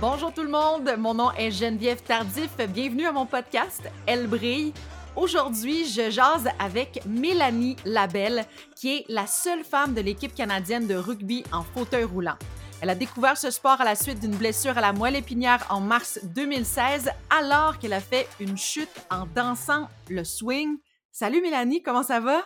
Bonjour tout le monde, mon nom est Geneviève Tardif. Bienvenue à mon podcast Elle brille. Aujourd'hui, je jase avec Mélanie Labelle, qui est la seule femme de l'équipe canadienne de rugby en fauteuil roulant. Elle a découvert ce sport à la suite d'une blessure à la moelle épinière en mars 2016, alors qu'elle a fait une chute en dansant le swing. Salut Mélanie, comment ça va?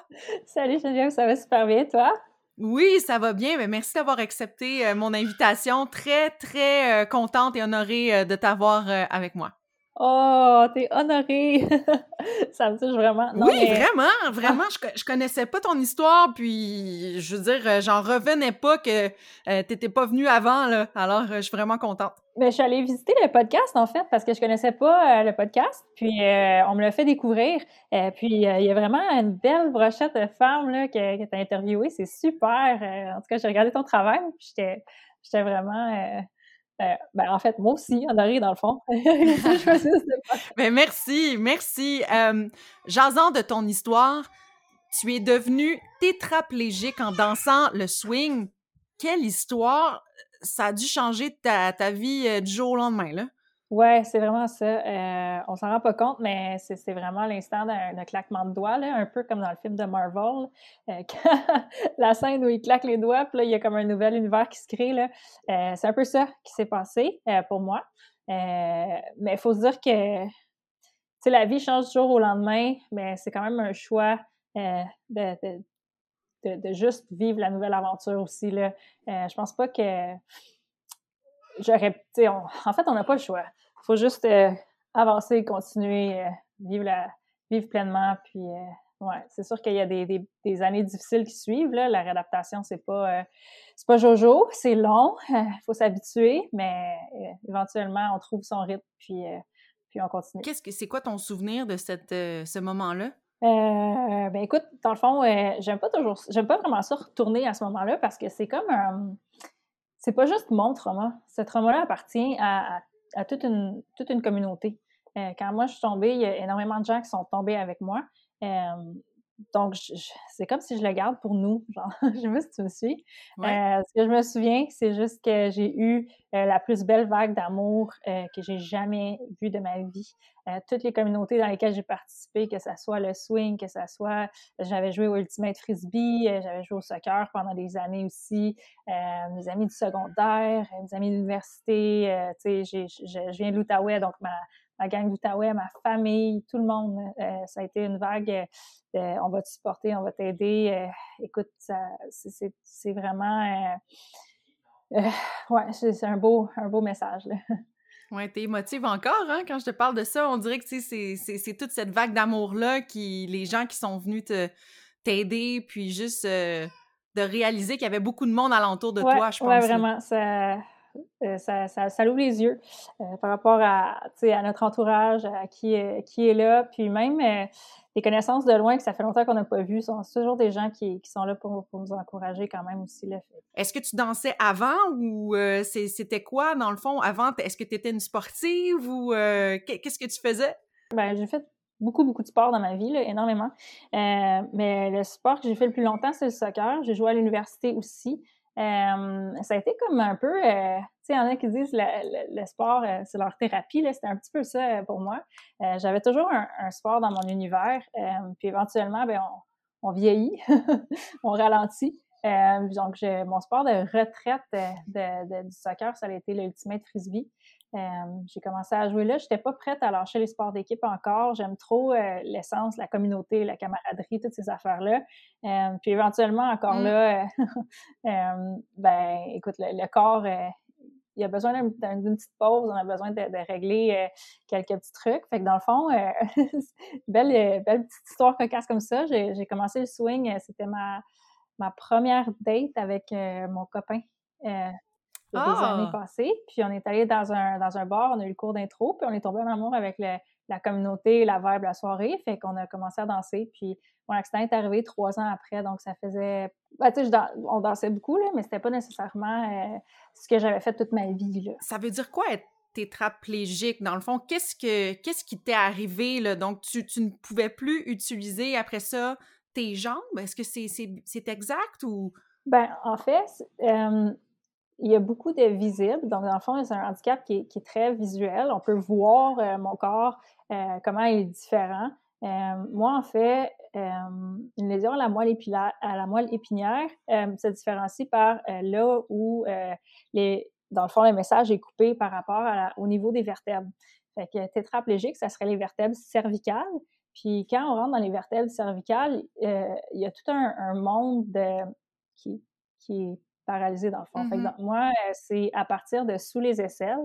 Salut Geneviève, ça va super bien, toi? Oui, ça va bien. Mais merci d'avoir accepté euh, mon invitation. Très, très euh, contente et honorée euh, de t'avoir avec moi. Oh, t'es honorée! ça me touche vraiment. oui, vraiment, vraiment. Je, je connaissais pas ton histoire, puis je veux dire, j'en revenais pas que t'étais pas venue avant, là. Alors, je suis vraiment contente. Mais je suis allée visiter le podcast, en fait, parce que je connaissais pas le podcast, puis on me l'a fait découvrir. et puis, il y a vraiment une belle brochette de femmes là, que, tu as interviewées. C'est super. en tout cas, j'ai regardé ton travail, puis j'étais vraiment euh, ben, en fait, moi aussi, arrive dans le fond. ben, merci, merci. Euh, Jason, de ton histoire, tu es devenu tétraplégique en dansant le swing. Quelle histoire! Ça a dû changer ta, vie euh, du jour au lendemain, là. Ouais, c'est vraiment ça. Euh, on s'en rend pas compte, mais c'est vraiment l'instant d'un claquement de doigts, là, un peu comme dans le film de Marvel. Euh, la scène où il claque les doigts, puis là, il y a comme un nouvel univers qui se crée. C'est un peu ça qui s'est passé pour moi. mais il faut se dire que la vie change du jour au lendemain, mais c'est quand même un choix de, de, de, juste vivre la nouvelle aventure aussi. Là. je pense pas que j'aurais. En fait, on n'a pas le choix faut juste euh, avancer, continuer, euh, vivre, la, vivre pleinement. Puis, euh, ouais, c'est sûr qu'il y a des, des, des, années difficiles qui suivent. Là. La réadaptation, c'est pas, c'est pas jojo, c'est long, il faut s'habituer, mais éventuellement, on trouve son rythme, puis, puis on continue. Qu'est-ce que c'est quoi ton souvenir de cette, ce moment-là? Euh, ben écoute, dans le fond, j'aime pas toujours, j'aime pas vraiment ça retourner à ce moment-là parce que c'est comme un, c'est pas juste mon trauma. Ce trauma-là appartient à, à toute une, toute une communauté. Euh, quand moi, je suis tombée, il y a énormément de gens qui sont tombés avec moi. Euh, donc, c'est comme si je le garde pour nous. Genre, je sais pas si tu me suis. Euh, ce que je me souviens, c'est juste que j'ai eu euh, la plus belle vague d'amour euh, que j'ai jamais vue de ma vie. Euh, toutes les communautés dans lesquelles j'ai participé, que ce soit le swing, que ce soit... J'avais joué au Ultimate Frisbee, j'avais joué au soccer pendant des années aussi. mes amis du secondaire, mes amis de l'université. tu sais, je viens de l'Outaouais, donc ma ma gang d'Outaouais, ma famille, tout le monde. Euh, ça a été une vague on va te supporter, on va t'aider. Euh, écoute, c'est vraiment... Euh, ouais, c'est un beau, un beau message. Là. Ouais, t'es émotive encore, hein? Quand je te parle de ça, on dirait que c'est toute cette vague d'amour-là qui. les gens qui sont venus t'aider, puis juste de réaliser qu'il y avait beaucoup de monde alentour de toi, je pense. Ouais, vraiment. Ça, euh, ça, ça, ça, ouvre les yeux euh, par rapport à, à notre entourage, à qui, qui est là, puis même euh, les connaissances de loin que ça fait longtemps qu'on n'a pas vu, sont toujours des gens qui, qui sont là pour, pour, nous encourager quand même aussi. Est-ce que tu dansais avant ou c'était quoi dans le fond avant? Est-ce que tu étais une sportive ou qu'est-ce que tu faisais? Ben, j'ai fait beaucoup, beaucoup de sport dans ma vie, là, énormément. mais le sport que j'ai fait le plus longtemps, c'est le soccer. J'ai joué à l'université aussi. Euh, ça a été comme un peu, euh, tu sais, il y en a qui disent le, le, sport, euh, c'est leur thérapie, là, c'était un petit peu ça pour moi. J'avais toujours un, sport dans mon univers, puis éventuellement, ben, on, on vieillit, on ralentit. Donc, mon sport de retraite de, du soccer, ça a été l'Ultimate Frisbee. Euh, j'ai commencé à jouer là. Je n'étais pas prête à lâcher les sports d'équipe encore. J'aime trop euh, l'essence, la communauté, la camaraderie, toutes ces affaires-là. Euh, puis éventuellement, encore mm. là, ben, écoute, le, corps, il a besoin d'une petite pause. On a besoin de, régler quelques petits trucs. Fait que dans le fond, belle, belle petite histoire cocasse comme ça. J'ai commencé le swing. C'était ma, ma première date avec mon copain des années ah! passées. Puis on est allé dans un, dans un bar, on a eu le cours d'intro, puis on est tombé en amour avec la communauté, la vibe, la soirée. Fait qu'on a commencé à danser. Puis mon accident est arrivé trois ans après, donc ça faisait... Ben, tu sais, on dansait beaucoup, là, mais c'était pas nécessairement euh, ce que j'avais fait toute ma vie, là. Ça veut dire quoi être tétraplégique? Dans le fond, qu'est-ce que qu'est-ce qui t'est arrivé, là? Donc, tu, tu, ne pouvais plus utiliser après ça tes jambes? Est-ce que c'est exact ou... Ben, en fait, euh, il y a beaucoup de visibles. Donc, dans le fond, c'est un handicap qui est, très visuel. On peut voir euh, mon corps, euh, comment il est différent. moi, en fait, une lésion à la moelle, épinière, se différencie par là où, dans le fond, le message est coupé par rapport au niveau des vertèbres. Fait que tétraplégique, ça serait les vertèbres cervicales. Puis quand on rentre dans les vertèbres cervicales, il y a tout un, monde qui, qui est paralysé dans le fond. Fait mm-hmm. moi, euh, c'est à partir de sous les aisselles.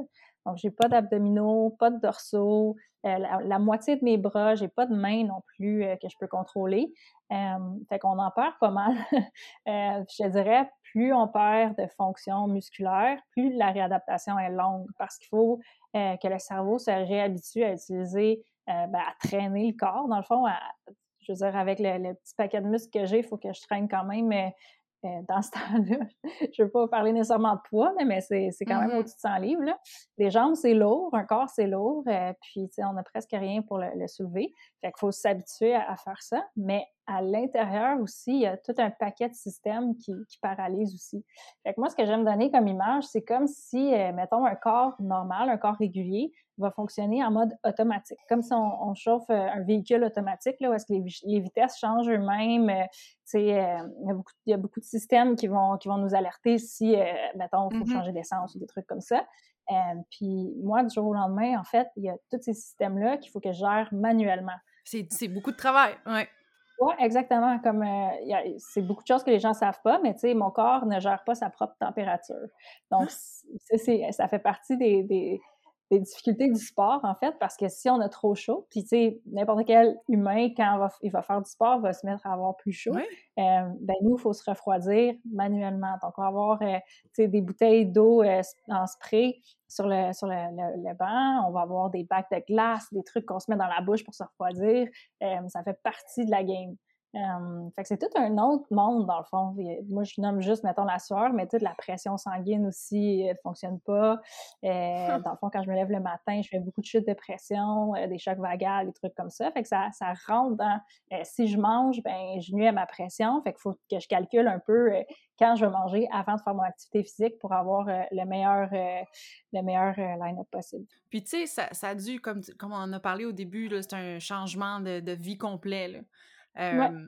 Donc, j'ai pas d'abdominaux, pas de dorsaux, euh, la, moitié de mes bras, j'ai pas de main non plus euh, que je peux contrôler. fait qu'on en perd pas mal. je te dirais, plus on perd de fonctions musculaires, plus la réadaptation est longue parce qu'il faut que le cerveau se réhabitue à utiliser, ben, à traîner le corps, dans le fond. je veux dire, avec le, le petit paquet de muscles que j'ai, il faut que je traîne quand même euh, dans ce temps-là, je ne veux pas parler nécessairement de poids, mais, c'est, quand même mm-hmm. au-dessus de 100 livres. Là. Les jambes, c'est lourd, un corps, c'est lourd, euh, puis on n'a presque rien pour le, soulever. Fait qu'il faut s'habituer à, faire ça. Mais à l'intérieur aussi, il y a tout un paquet de systèmes qui, qui paralysent aussi. Fait que moi, ce que j'aime donner comme image, c'est comme si, euh, mettons, un corps normal, un corps régulier, va fonctionner en mode automatique, comme si on, chauffe euh, un véhicule automatique, là, où est-ce que les, vitesses changent eux-mêmes. Euh, il, y a beaucoup, il y a beaucoup de systèmes qui vont, qui vont nous alerter si, mettons, il faut mm-hmm. changer d'essence ou des trucs comme ça. puis moi, du jour au lendemain, en fait, il y a tous ces systèmes-là qu'il faut que je gère manuellement. C'est beaucoup de travail, oui. Oui, exactement. Comme euh, c'est beaucoup de choses que les gens ne savent pas, mais tu sais, mon corps ne gère pas sa propre température. Donc, ah! ça fait partie des, des difficultés du sport, en fait, parce que si on a trop chaud, puis tu sais, n'importe quel humain, quand il va, faire du sport, va se mettre à avoir plus chaud, euh, ben nous, il faut se refroidir manuellement. Donc, on va avoir, euh, tu sais, des bouteilles d'eau euh, en spray sur le, sur le, banc, on va avoir des bacs de glace, des trucs qu'on se met dans la bouche pour se refroidir. ça fait partie de la game fait que c'est tout un autre monde, dans le fond. Moi, je nomme juste, mettons, la sueur, mais toute la pression sanguine aussi, elle fonctionne pas. Euh, dans le fond, quand je me lève le matin, je fais beaucoup de chutes de pression, euh, des chocs vagales, des trucs comme ça. Fait que ça, ça rentre dans... Euh, si je mange, ben je nuis à ma pression. Fait qu'il faut que je calcule un peu quand je vais manger avant de faire mon activité physique pour avoir le meilleur, le meilleur line-up possible. Puis, tu sais, ça, ça, a dû, comme, comme on en a parlé au début, c'est un changement de, de vie complet, là. Euh,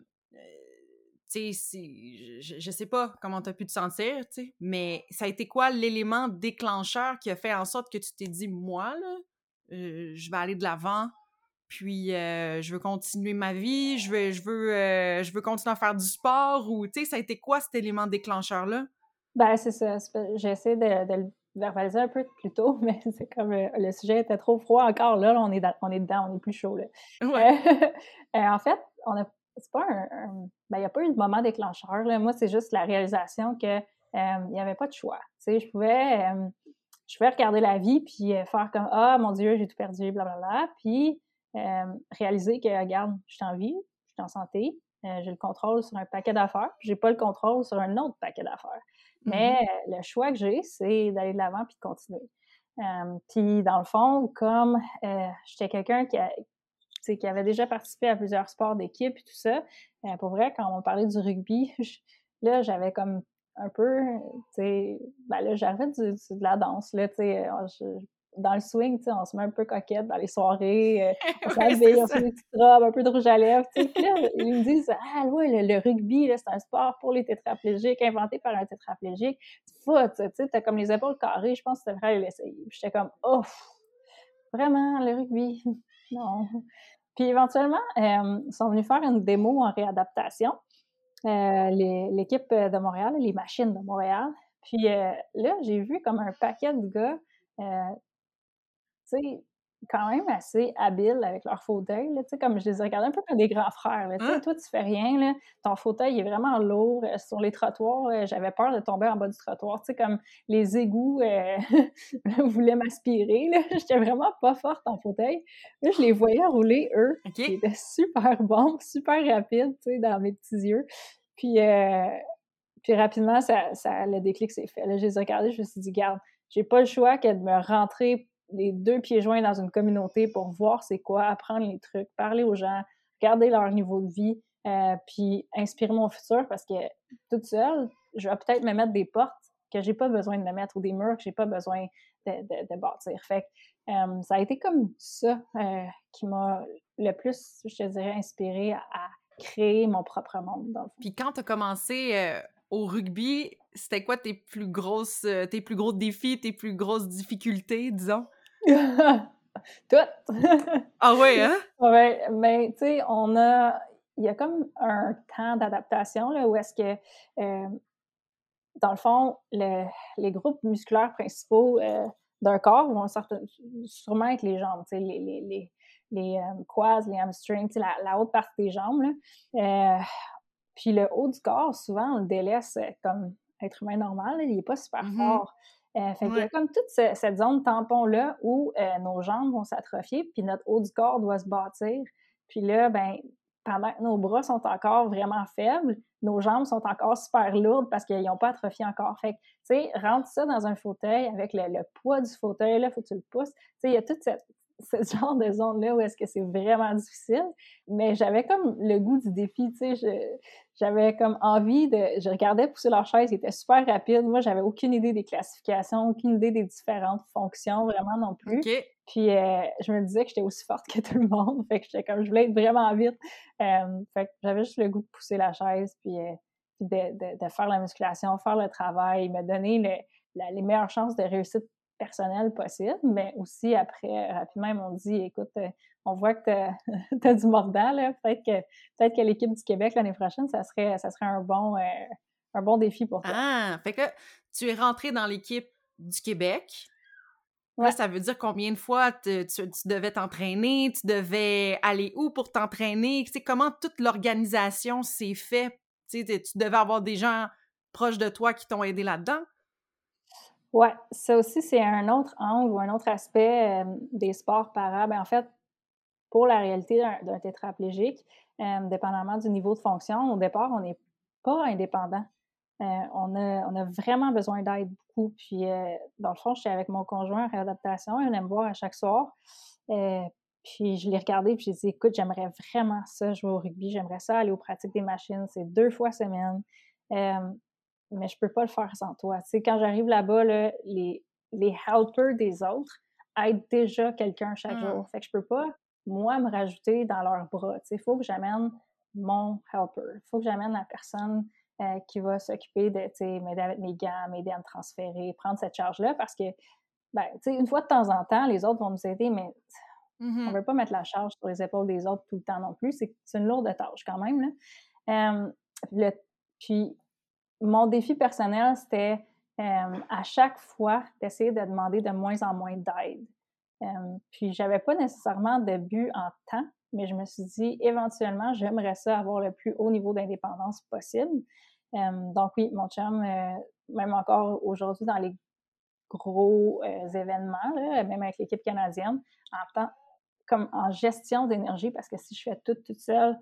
tu sais, je, je sais pas comment tu as pu te sentir, tu sais, mais ça a été quoi l'élément déclencheur qui a fait en sorte que tu t'es dit, moi, là, je vais aller de l'avant, puis je veux continuer ma vie, je veux, je veux, je veux continuer à faire du sport, ou, tu sais, ça a été quoi cet élément déclencheur-là? Ben, c'est ça. J'essaie de, de, le verbaliser un peu plus tôt, mais c'est comme le sujet était trop froid encore. Là, on, est on est dedans, on est plus chaud. Là. en fait, on a c'est pas un. ben, il n'y a pas eu de moment déclencheur. Là. Moi, c'est juste la réalisation que il n'y avait pas de choix. Tu sais, je pouvais, je pouvais regarder la vie puis euh, faire comme Ah, mon Dieu, j'ai tout perdu, blablabla. Puis réaliser que, regarde, je suis en vie, je suis en santé, euh, j'ai le contrôle sur un paquet d'affaires, j'ai pas le contrôle sur un autre paquet d'affaires. Mais mm-hmm. le choix que j'ai, c'est d'aller de l'avant puis de continuer. puis dans le fond, comme euh, j'étais quelqu'un qui, a, qui avait déjà participé à plusieurs sports d'équipe et tout ça. Euh, pour vrai, quand on parlait du rugby, là, j'avais comme un peu, tu sais, ben là, j'avais de la danse, là, tu sais, euh, dans le swing, tu sais, on se met un peu coquette dans les soirées, euh, on s'habille, on fait des petites robes, un peu de rouge à lèvres, tu sais, là, ils me disent « Ah, ouais, le, rugby, là, c'est un sport pour les tétraplégiques, inventé par un tétraplégique, foot, tu sais, t'as comme les épaules carrées, je pense que tu devrais l'essayer. » J'étais comme « Oh, vraiment, le rugby? Non. » Puis éventuellement, euh, ils sont venus faire une démo en réadaptation, euh, l'équipe de Montréal, les machines de Montréal. Puis euh, là, j'ai vu comme un paquet de gars, tu sais, quand même assez habiles avec leur fauteuil. Là, comme je les ai regardés un peu comme des grands frères. Là, hein? Toi, tu fais rien. Là, ton fauteuil est vraiment lourd. Euh, sur les trottoirs, euh, j'avais peur de tomber en bas du trottoir. sais comme les égouts euh, voulaient m'aspirer. J'étais vraiment pas forte en fauteuil. Là, je les voyais rouler, eux. Ils étaient super bons, super rapides dans mes petits yeux. Puis, puis rapidement, ça, ça, le déclic s'est fait. Là, je les ai regardés, je me suis dit, garde, j'ai pas le choix que de me rentrer les deux pieds joints dans une communauté pour voir c'est quoi, apprendre les trucs, parler aux gens, regarder leur niveau de vie, euh, puis inspirer mon futur parce que toute seule, je vais peut-être me mettre des portes, que j'ai pas besoin de me mettre ou des murs que j'ai pas besoin de, bâtir. Fait que, ça a été comme ça qui m'a le plus, je te dirais, inspiré à, créer mon propre monde. Puis quand tu as commencé au rugby, c'était quoi tes plus grosses, tes plus gros défis, tes plus grosses difficultés, disons? Toutes! ah ouais, hein? Ouais, mais tu sais, on a. Il y a comme un temps d'adaptation, là, où est-ce que, euh, dans le fond, les groupes musculaires principaux euh, d'un corps vont sûrement être les jambes, tu sais, les, les, les, les euh, quads, les hamstrings, tu sais, la, haute partie des jambes, là. puis le haut du corps, souvent, on le délaisse comme être humain normal, il n'est pas super mm-hmm. fort. Euh, fait qu'il y a comme toute cette zone tampon-là où euh, nos jambes vont s'atrophier, puis notre haut du corps doit se bâtir. Puis là, ben, pendant que nos bras sont encore vraiment faibles, nos jambes sont encore super lourdes parce qu'ils n'ont pas atrophié encore. Fait que, tu sais, rentre ça dans un fauteuil avec le, le poids du fauteuil, là, faut que tu le pousses. Tu sais, il y a toute cette, ce genre de zone-là où est-ce que c'est vraiment difficile. Mais j'avais comme le goût du défi, tu sais. J'avais comme envie de... Je regardais pousser leur chaise, ils étaient super rapides. Moi, j'avais aucune idée des classifications, aucune idée des différentes fonctions, vraiment non plus. Puis euh, je me disais que j'étais aussi forte que tout le monde. Fait que j'étais comme... Je voulais être vraiment vite. Euh, fait que j'avais juste le goût de pousser la chaise, puis, euh, de, faire la musculation, faire le travail, me donner les meilleures chances de réussite personnel possible, mais aussi après, rapidement, ils m'ont dit écoute, euh, on voit que tu as, du mordant, Peut-être que, peut que l'équipe du Québec l'année prochaine, ça serait, ça serait un, bon, euh, un bon défi pour toi. Ah, fait que tu es rentré dans l'équipe du Québec. Ouais. ça veut dire combien de fois tu, devais t'entraîner, tu devais aller où pour t'entraîner, comment toute l'organisation s'est faite. Tu devais avoir des gens proches de toi qui t'ont aidé là-dedans? Oui, ça aussi, c'est un autre angle ou un autre aspect des sports para. Ben, en fait, pour la réalité d'un tétraplégique, dépendamment du niveau de fonction, au départ, on n'est pas indépendant. Euh, on, a, on a vraiment besoin d'aide beaucoup. Puis, euh, dans le fond, je suis avec mon conjoint en réadaptation, il aime me voir à chaque soir. Euh, puis, je l'ai regardé, puis j'ai dit, écoute, j'aimerais vraiment ça jouer au rugby, j'aimerais ça aller aux pratiques des machines, c'est deux fois semaine mais je peux pas le faire sans toi. Tu sais, quand j'arrive là-bas, les, les helpers des autres aident déjà quelqu'un chaque mmh. jour. Fait que je peux pas, moi, me rajouter dans leurs bras. Tu sais, il faut que j'amène mon helper. Il faut que j'amène la personne euh, qui va s'occuper de, tu sais, m'aider avec mes gants, m'aider à me transférer, prendre cette charge-là parce que, ben, tu sais, une fois de temps en temps, les autres vont nous aider, mais on ne mmh veut pas mettre la charge sur les épaules des autres tout le temps non plus. C'est une lourde tâche quand même, là. le, puis, mon défi personnel, c'était euh, à chaque fois d'essayer de demander de moins en moins d'aide. Euh, puis j'avais pas nécessairement de but en temps, mais je me suis dit éventuellement j'aimerais ça avoir le plus haut niveau d'indépendance possible. Euh, donc oui, mon chum, euh, même encore aujourd'hui dans les gros événements, même avec l'équipe canadienne, en temps, comme en gestion d'énergie, parce que si je fais tout toute seule,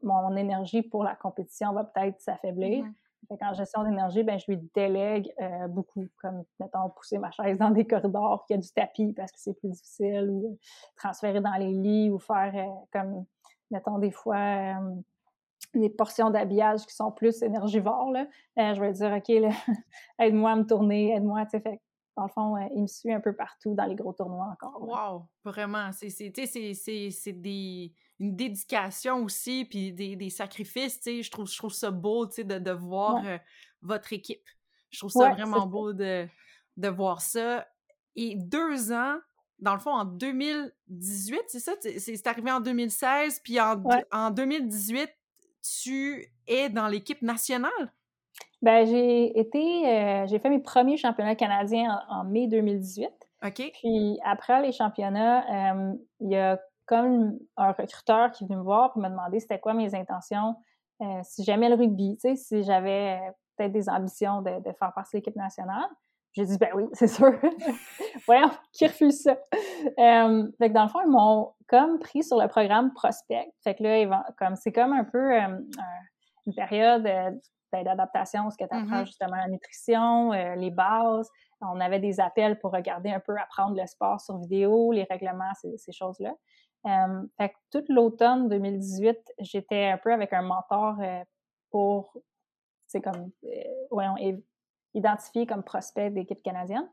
mon énergie pour la compétition va peut-être s'affaiblir. Fait en gestion d'énergie, ben, je lui délègue euh, beaucoup, comme, mettons, pousser ma chaise dans des corridors, qu'il y a du tapis parce que c'est plus difficile, ou transférer dans les lits, ou faire, euh, comme, mettons, des fois, euh, des portions d'habillage qui sont plus énergivores, je vais dire, OK, aide-moi à me tourner, aide-moi, tu sais, fait dans le fond, il me suit un peu partout dans les gros tournois encore. Wow! Vraiment, c'est des une dédication aussi, puis des, des sacrifices, tu sais, je trouve, je trouve ça beau, tu sais, de, de voir euh, votre équipe. Je trouve ça vraiment beau de, de voir ça. Et deux ans, dans le fond, en 2018, c'est ça? C'est arrivé en 2016, puis en, en 2018, tu es dans l'équipe nationale? Ben, j'ai été, euh, j'ai fait mes premiers championnats canadiens en, mai 2018. OK. Puis après les championnats, euh, il y a comme un recruteur qui est venu me voir pour me demander c'était quoi mes intentions, euh, si j'aimais le rugby, tu sais, si j'avais peut-être des ambitions de, faire partie de l'équipe nationale. J'ai dit, ben oui, c'est sûr. Voyons, qui refuse ça? Euh, fait que dans le fond, ils m'ont comme pris sur le programme Prospect. Fait que là, comme, c'est comme un peu une période d'adaptation, ce que tu apprends mm-hmm. justement la nutrition, les bases. On avait des appels pour regarder un peu, apprendre le sport sur vidéo, les règlements, ces choses-là. Euh, fait que toute l'automne 2018, j'étais un peu avec un mentor euh, pour, c'est comme, euh, voyons, identifié comme prospect d'équipe canadienne.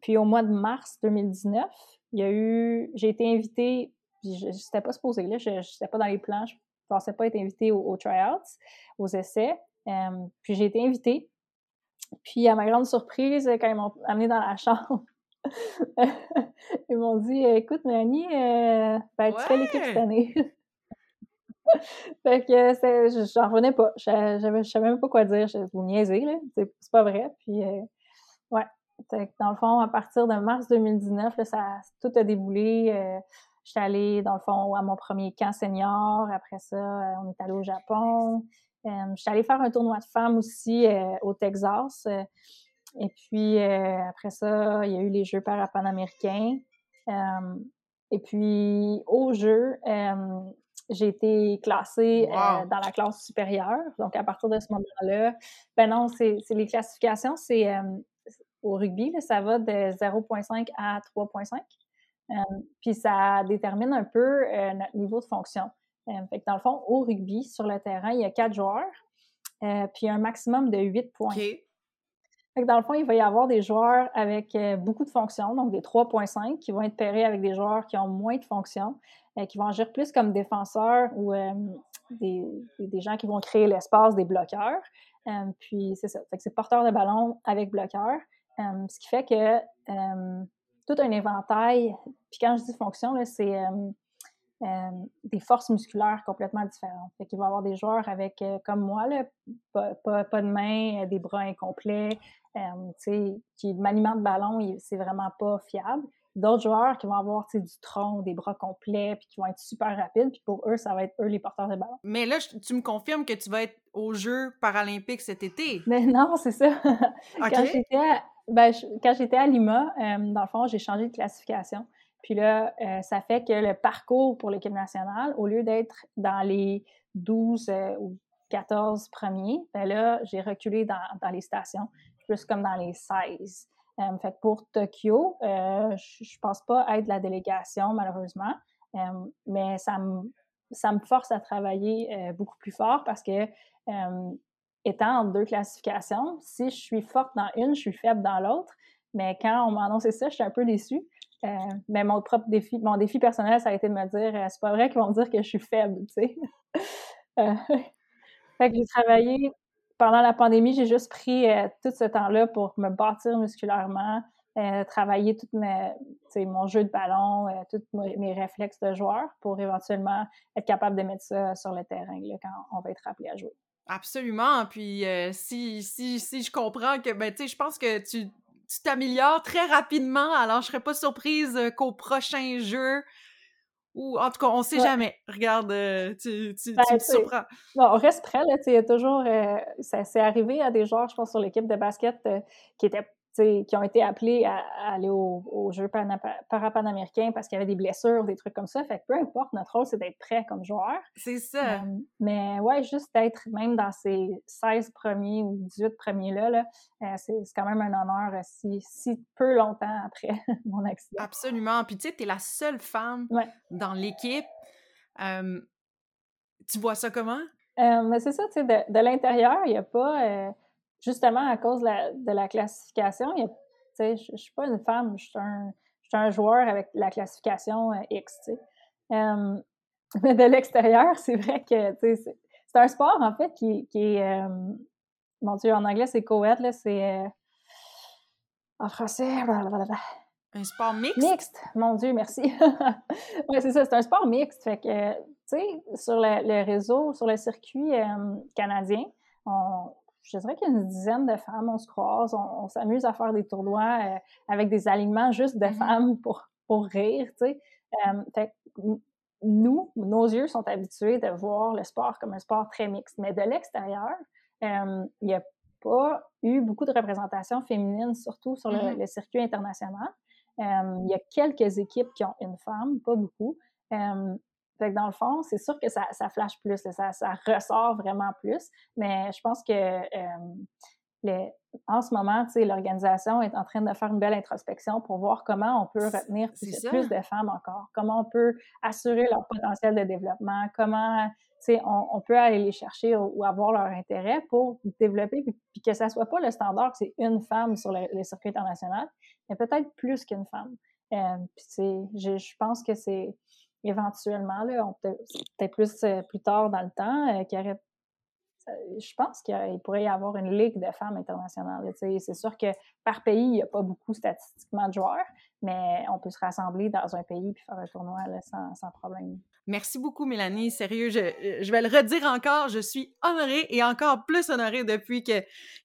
puis au mois de mars 2019, il y a eu, j'ai été invitée, je n'étais pas supposée là, je n'étais pas dans les plans, je pensais pas être invitée aux, tryouts, aux essais. puis j'ai été invitée. Puis à ma grande surprise, quand ils m'ont amenée dans la chambre, ils m'ont dit Écoute, Mélanie, euh, ben, tu fais l'équipe cette année. fait que j'en revenais pas. Je ne savais même pas quoi dire. Je vous niaiser, là. C'est pas vrai. Puis, euh, ouais. Dans le fond, à partir de mars 2019, ça, tout a déboulé. Euh, J'étais allée, dans le fond, à mon premier camp senior. Après ça, euh, on est allé au Japon. Euh, J'étais allée faire un tournoi de femmes aussi au Texas. et puis, après ça, il y a eu les Jeux parapanaméricains. et puis, au jeu, j'ai été classée euh, dans la classe supérieure. Donc, à partir de ce moment-là, ben non, c'est les classifications, c'est euh, au rugby, ça va de 0,5 à 3,5. Euh, puis ça détermine un peu notre niveau de fonction. fait que dans le fond, au rugby, sur le terrain, il y a quatre joueurs, puis un maximum de 8 points. Fait que dans le fond, il va y avoir des joueurs avec beaucoup de fonctions, donc des 3.5, qui vont être pairés avec des joueurs qui ont moins de fonctions. Euh, qui vont agir plus comme défenseurs ou euh, des, des, gens qui vont créer l'espace, des bloqueurs. Euh, puis c'est ça. Fait que c'est porteur de ballon avec bloqueur. ce qui fait que tout un éventail, puis quand je dis fonction, c'est des forces musculaires complètement différentes. Fait qu'il va y avoir des joueurs avec, comme moi, là, pas, pas, de main, des bras incomplets, qui, le maniement de ballon, c'est vraiment pas fiable d'autres joueurs qui vont avoir du tronc, des bras complets, puis qui vont être super rapides, puis pour eux, ça va être eux les porteurs de ballon. Mais là, tu me confirmes que tu vas être aux Jeux paralympiques cet été? Mais non, c'est ça. Quand j'étais ben, quand j'étais à Lima, euh, dans le fond, j'ai changé de classification. Puis là, euh, ça fait que le parcours pour l'équipe nationale, au lieu d'être dans les 12 euh, ou 14 premiers, ben là, j'ai reculé dans, les stations, plus comme dans les 16. Euh, fait pour Tokyo, je, ne pense pas être la délégation, malheureusement, mais ça me force à travailler beaucoup plus fort parce que étant en deux classifications, si je suis forte dans une, je suis faible dans l'autre. Mais quand on m'a annoncé ça, je suis un peu déçue. mais mon propre défi, mon défi personnel, ça a été de me dire, c'est pas vrai qu'ils vont me dire que je suis faible, tu sais. fait que j'ai travaillé pendant la pandémie, j'ai juste pris euh, tout ce temps-là pour me bâtir musculairement, euh, travailler tout mon jeu de ballon, euh, tous mes, réflexes de joueur pour éventuellement être capable de mettre ça sur le terrain quand on va être appelé à jouer. Absolument. Puis si, si, si je comprends que, ben, tu sais, je pense que tu t'améliores très rapidement. Alors, je serais pas surprise qu'au prochain jeu, ou en tout cas, on sait jamais. Regarde, euh, tu, tu, ben, surprends. on reste prêt, là. Il y a toujours. Euh, ça s'est arrivé à des joueurs, je pense, sur l'équipe de basket euh, qui étaient qui ont été appelés à, aller aux au Jeux parapanaméricains parce qu'il y avait des blessures, des trucs comme ça. Fait que peu importe, notre rôle, c'est d'être prêt comme joueur. C'est ça. Euh, mais ouais, juste d'être même dans ces 16 premiers ou 18 premiers-là, là, euh, c'est quand même un honneur euh, si, si peu longtemps après mon accident. Absolument. Puis tu sais, tu es la seule femme dans l'équipe. tu vois ça comment? mais c'est ça, tu sais, de, de l'intérieur, il n'y a pas justement à cause de la, classification, je ne suis pas une femme, je suis un, joueur avec la classification euh, X. mais de l'extérieur, c'est vrai que c'est un sport, en fait, qui, est. Euh, mon Dieu, en anglais, c'est co-ed, c'est. Euh, en français. Un sport mixte? Mixte, mon Dieu, merci. oui, c'est ça, c'est un sport mixte. Fait que, tu sais, sur le, réseau, sur le circuit canadien, on, je dirais qu'il y a une dizaine de femmes, on se croise, on, s'amuse à faire des tournois euh, avec des alignements juste de mm-hmm. femmes pour, pour rire, tu sais. Euh, nous, nos yeux sont habitués de voir le sport comme un sport très mixte, mais de l'extérieur, euh, il n'y a pas eu beaucoup de représentation féminine, surtout sur le, mm-hmm. circuit international. il y a quelques équipes qui ont une femme, pas beaucoup. Fait que dans le fond, c'est sûr que ça, ça flash plus, ça, ça, ressort vraiment plus. Mais je pense que en ce moment, l'organisation est en train de faire une belle introspection pour voir comment on peut retenir plus, de femmes encore, comment on peut assurer leur potentiel de développement, comment on, on, peut aller les chercher ou, avoir leur intérêt pour développer, puis, que ça soit pas le standard que c'est une femme sur le, les circuits internationaux, mais peut-être plus qu'une femme. Euh, je pense que c'est éventuellement, là, peut-être plus, euh, plus tard dans le temps, euh, aurait je pense qu'il pourrait y avoir une ligue de femmes internationales. C'est sûr que par pays, il n'y a pas beaucoup statistiquement de joueurs, mais on peut se rassembler dans un pays et faire un tournoi sans, sans, problème. Merci beaucoup, Mélanie. Sérieux, je, je, vais le redire encore, je suis honorée et encore plus honorée depuis que,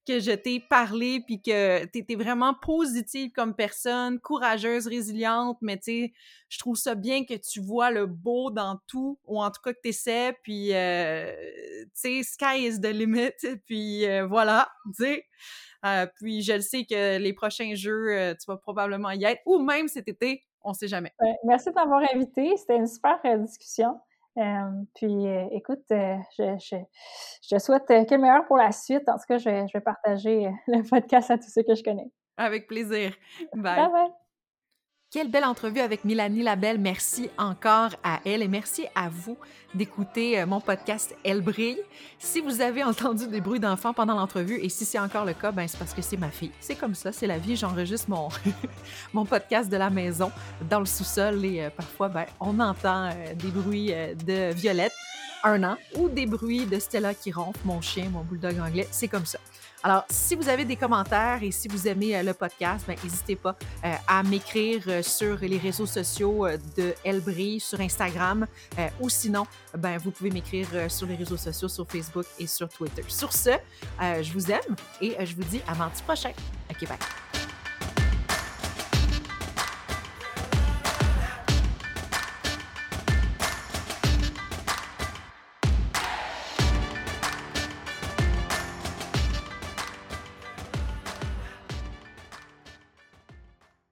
que je t'ai parlé puis que tu étais vraiment positive comme personne, courageuse, résiliente, mais tu sais, je trouve ça bien que tu vois le beau dans tout, ou en tout cas que tu essaies, puis euh, tu sais, sky is the limit, puis euh, voilà, tu sais. Euh, puis je le sais que les prochains jeux, euh, tu vas probablement y être, ou même cet été, on sait jamais. merci de m'avoir invité. C'était une super euh, discussion. puis écoute, je, je, je, souhaite que le meilleur pour la suite. En tout cas, je, je vais partager le podcast à tous ceux que je connais. Avec plaisir. Bye. bye. Quelle belle entrevue avec Mélanie Labelle. Merci encore à elle et merci à vous d'écouter euh, mon podcast Elle brille. Si vous avez entendu des bruits d'enfants pendant l'entrevue et si c'est encore le cas, ben c'est parce que c'est ma fille. C'est comme ça, c'est la vie. J'enregistre mon, mon podcast de la maison dans le sous-sol et euh, parfois ben, on entend euh, des bruits de Violette, un an, ou des bruits de Stella qui ronfle, mon chien, mon bulldog anglais. C'est comme ça. Alors, si vous avez des commentaires et si vous aimez euh, le podcast, ben, n'hésitez pas euh, à m'écrire euh, sur les réseaux sociaux de Elbry, sur Instagram, ou sinon, ben, vous pouvez m'écrire sur les réseaux sociaux, sur Facebook et sur Twitter. Sur ce, je vous aime et je vous dis à mardi prochain. OK, bye.